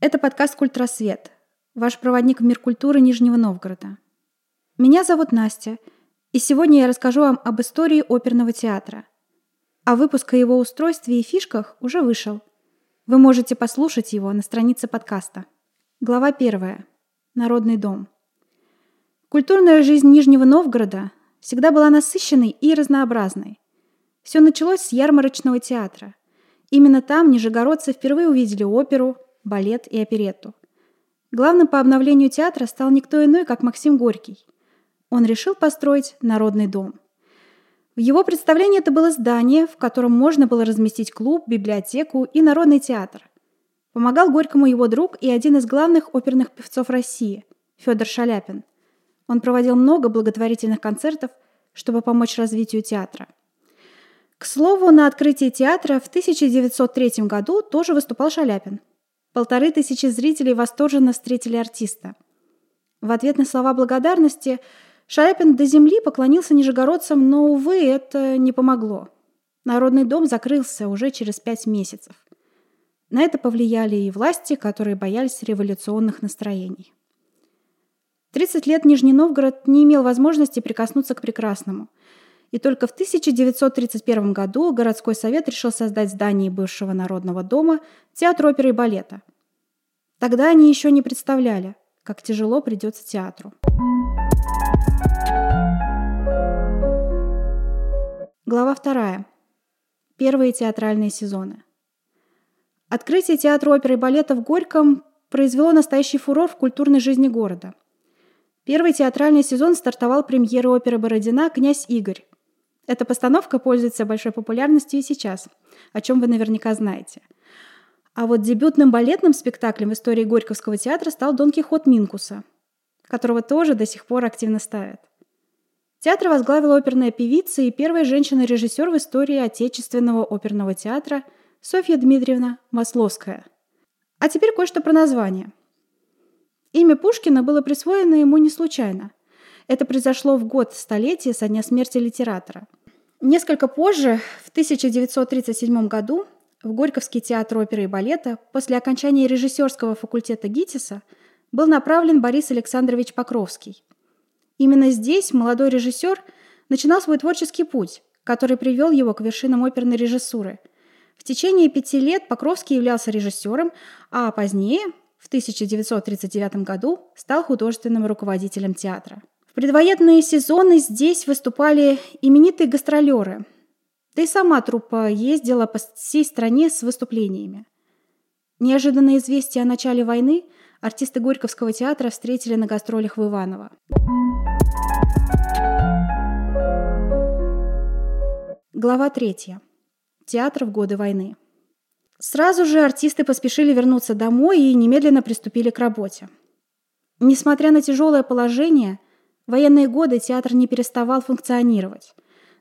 Это подкаст «Культрассвет», ваш проводник в мир культуры Нижнего Новгорода. Меня зовут Настя, и сегодня я расскажу вам об истории оперного театра. А выпуск о его устройстве и фишках уже вышел. Вы можете послушать его на странице подкаста. Глава первая. Народный дом. Культурная жизнь Нижнего Новгорода всегда была насыщенной и разнообразной. Все началось с ярмарочного театра. Именно там нижегородцы впервые увидели оперу, балет и оперетту. Главным по обновлению театра стал никто иной, как Максим Горький. Он решил построить народный дом. В его представлении это было здание, в котором можно было разместить клуб, библиотеку и народный театр. Помогал Горькому его друг и один из главных оперных певцов России – Федор Шаляпин. Он проводил много благотворительных концертов, чтобы помочь развитию театра. К слову, на открытии театра в 1903 году тоже выступал Шаляпин. Полторы тысячи зрителей восторженно встретили артиста. В ответ на слова благодарности Шаляпин до земли поклонился нижегородцам, но, увы, это не помогло. Народный дом закрылся уже через пять месяцев. На это повлияли и власти, которые боялись революционных настроений. 30 лет Нижний Новгород не имел возможности прикоснуться к прекрасному. И только в 1931 году городской совет решил создать в здании бывшего Народного дома театр оперы и балета. Тогда они еще не представляли, как тяжело придется театру. Глава вторая. Первые театральные сезоны. Открытие театра оперы и балета в Горьком произвело настоящий фурор в культурной жизни города. Первый театральный сезон стартовал премьерой оперы Бородина «Князь Игорь». Эта постановка пользуется большой популярностью и сейчас, о чем вы наверняка знаете – а вот дебютным балетным спектаклем в истории Горьковского театра стал «Дон Кихот Минкуса», которого тоже до сих пор активно ставят. Театр возглавила оперная певица и первая женщина-режиссер в истории отечественного оперного театра Софья Дмитриевна Масловская. А теперь кое-что про название. Имя Пушкина было присвоено ему не случайно. Это произошло в год столетия со дня смерти литератора. Несколько позже, в 1937 году, в Горьковский театр оперы и балета после окончания режиссерского факультета ГИТИСа был направлен Борис Александрович Покровский. Именно здесь молодой режиссер начинал свой творческий путь, который привел его к вершинам оперной режиссуры. В течение пяти лет Покровский являлся режиссером, а позднее, в 1939 году, стал художественным руководителем театра. Предвоенные сезоны здесь выступали именитые гастролеры – да и сама труппа ездила по всей стране с выступлениями. Неожиданное известие о начале войны артисты Горьковского театра встретили на гастролях в Иваново. Глава третья. Театр в годы войны. Сразу же артисты поспешили вернуться домой и немедленно приступили к работе. Несмотря на тяжелое положение, военные годы театр не переставал функционировать.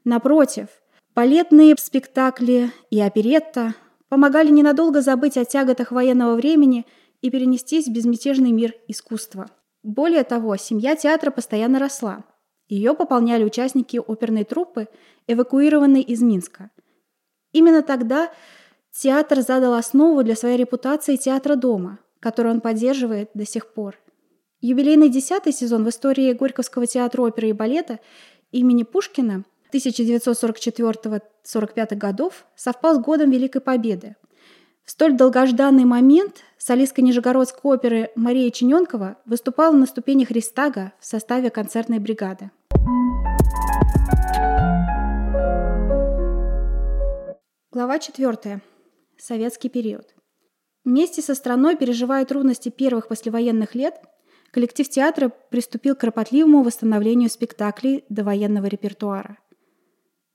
Напротив – Балетные спектакли и оперетта помогали ненадолго забыть о тяготах военного времени и перенестись в безмятежный мир искусства. Более того, семья театра постоянно росла. Ее пополняли участники оперной труппы, эвакуированной из Минска. Именно тогда театр задал основу для своей репутации театра дома, которую он поддерживает до сих пор. Юбилейный десятый сезон в истории Горьковского театра оперы и балета имени Пушкина – 1944-45 годов совпал с годом Великой Победы. В столь долгожданный момент солистка Нижегородской оперы Мария Чиненкова выступала на ступенях Ристага в составе концертной бригады. Глава 4. Советский период. Вместе со страной, переживая трудности первых послевоенных лет, коллектив театра приступил к кропотливому восстановлению спектаклей до военного репертуара –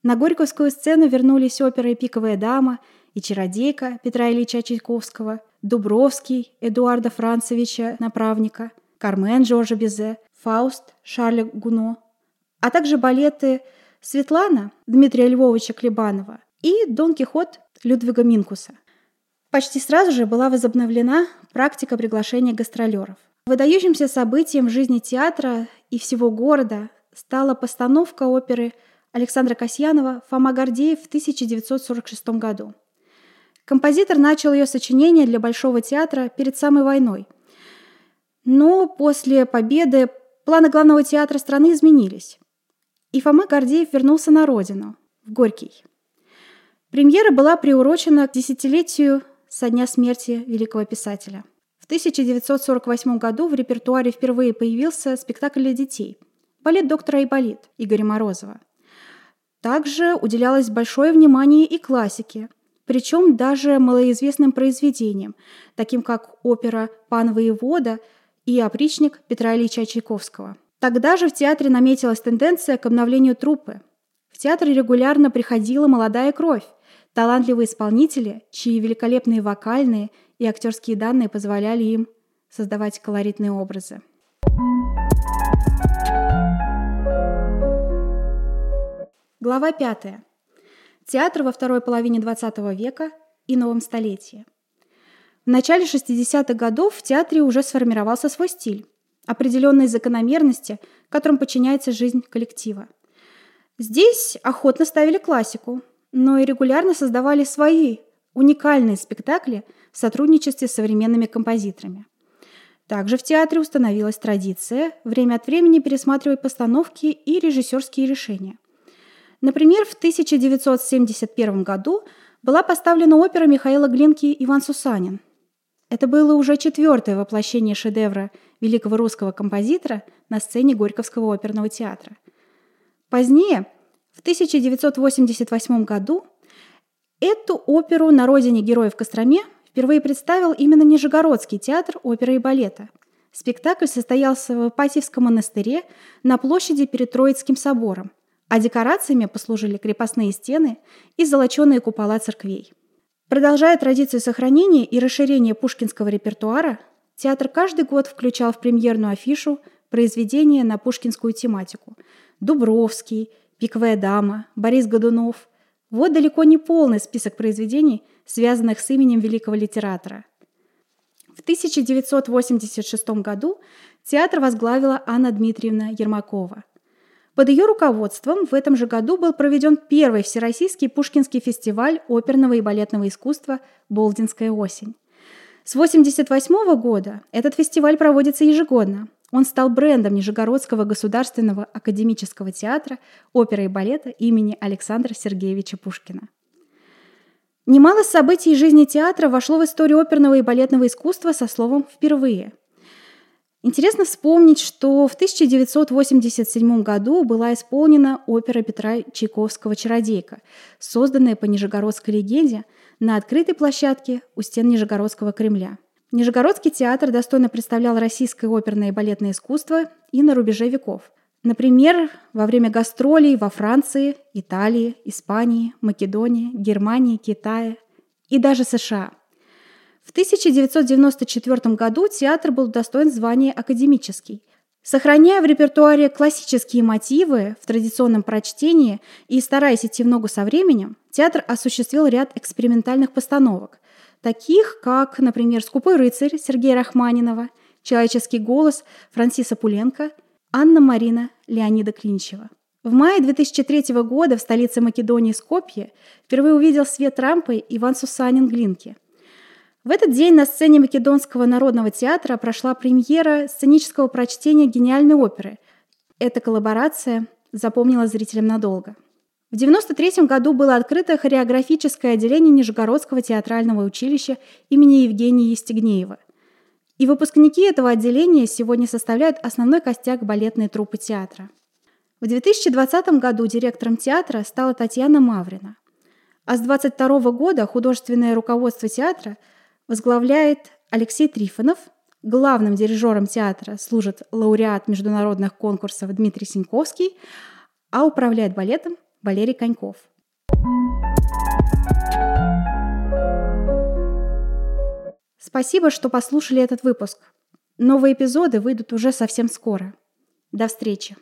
на Горьковскую сцену вернулись оперы «Пиковая дама» и «Чародейка» Петра Ильича Чайковского, «Дубровский» Эдуарда Францевича Направника, «Кармен» Жоржа Безе, «Фауст» Шарля Гуно, а также балеты «Светлана» Дмитрия Львовича Клебанова и «Дон Кихот» Людвига Минкуса. Почти сразу же была возобновлена практика приглашения гастролеров. Выдающимся событием в жизни театра и всего города стала постановка оперы Александра Касьянова «Фома Гордеев» в 1946 году. Композитор начал ее сочинение для Большого театра перед самой войной. Но после победы планы главного театра страны изменились. И Фома Гордеев вернулся на родину, в Горький. Премьера была приурочена к десятилетию со дня смерти великого писателя. В 1948 году в репертуаре впервые появился спектакль для детей «Балет доктора Айболит» Игоря Морозова. Также уделялось большое внимание и классике, причем даже малоизвестным произведениям, таким как опера «Пан воевода» и «Опричник» Петра Ильича Чайковского. Тогда же в театре наметилась тенденция к обновлению труппы. В театр регулярно приходила молодая кровь, талантливые исполнители, чьи великолепные вокальные и актерские данные позволяли им создавать колоритные образы. Глава 5. Театр во второй половине XX века и новом столетии. В начале 60-х годов в театре уже сформировался свой стиль, определенные закономерности, которым подчиняется жизнь коллектива. Здесь охотно ставили классику, но и регулярно создавали свои уникальные спектакли в сотрудничестве с современными композиторами. Также в театре установилась традиция время от времени пересматривать постановки и режиссерские решения. Например, в 1971 году была поставлена опера Михаила Глинки «Иван Сусанин». Это было уже четвертое воплощение шедевра великого русского композитора на сцене Горьковского оперного театра. Позднее – в 1988 году эту оперу на родине героев Костроме впервые представил именно Нижегородский театр оперы и балета. Спектакль состоялся в Ипатьевском монастыре на площади перед Троицким собором, а декорациями послужили крепостные стены и золоченые купола церквей. Продолжая традицию сохранения и расширения пушкинского репертуара, театр каждый год включал в премьерную афишу произведения на пушкинскую тематику – Дубровский – «Пиковая дама», Борис Годунов. Вот далеко не полный список произведений, связанных с именем великого литератора. В 1986 году театр возглавила Анна Дмитриевна Ермакова. Под ее руководством в этом же году был проведен первый всероссийский Пушкинский фестиваль оперного и балетного искусства «Болдинская осень». С 1988 года этот фестиваль проводится ежегодно, он стал брендом Нижегородского государственного академического театра оперы и балета имени Александра Сергеевича Пушкина. Немало событий из жизни театра вошло в историю оперного и балетного искусства со словом «впервые». Интересно вспомнить, что в 1987 году была исполнена опера Петра Чайковского «Чародейка», созданная по нижегородской легенде на открытой площадке у стен Нижегородского Кремля – Нижегородский театр достойно представлял российское оперное и балетное искусство и на рубеже веков. Например, во время гастролей во Франции, Италии, Испании, Македонии, Германии, Китае и даже США. В 1994 году театр был удостоен звания «академический», Сохраняя в репертуаре классические мотивы в традиционном прочтении и стараясь идти в ногу со временем, театр осуществил ряд экспериментальных постановок, таких как, например, «Скупой рыцарь» Сергея Рахманинова, «Человеческий голос» Франсиса Пуленко, Анна Марина Леонида Клинчева. В мае 2003 года в столице Македонии Скопье впервые увидел свет рампы Иван Сусанин Глинки. В этот день на сцене Македонского народного театра прошла премьера сценического прочтения гениальной оперы. Эта коллаборация запомнила зрителям надолго. В 1993 году было открыто хореографическое отделение Нижегородского театрального училища имени Евгения Евстигнеева. И выпускники этого отделения сегодня составляют основной костяк балетной труппы театра. В 2020 году директором театра стала Татьяна Маврина. А с 22 года художественное руководство театра возглавляет Алексей Трифонов, главным дирижером театра служит лауреат международных конкурсов Дмитрий Синьковский, а управляет балетом Валерий Коньков. Спасибо, что послушали этот выпуск. Новые эпизоды выйдут уже совсем скоро. До встречи!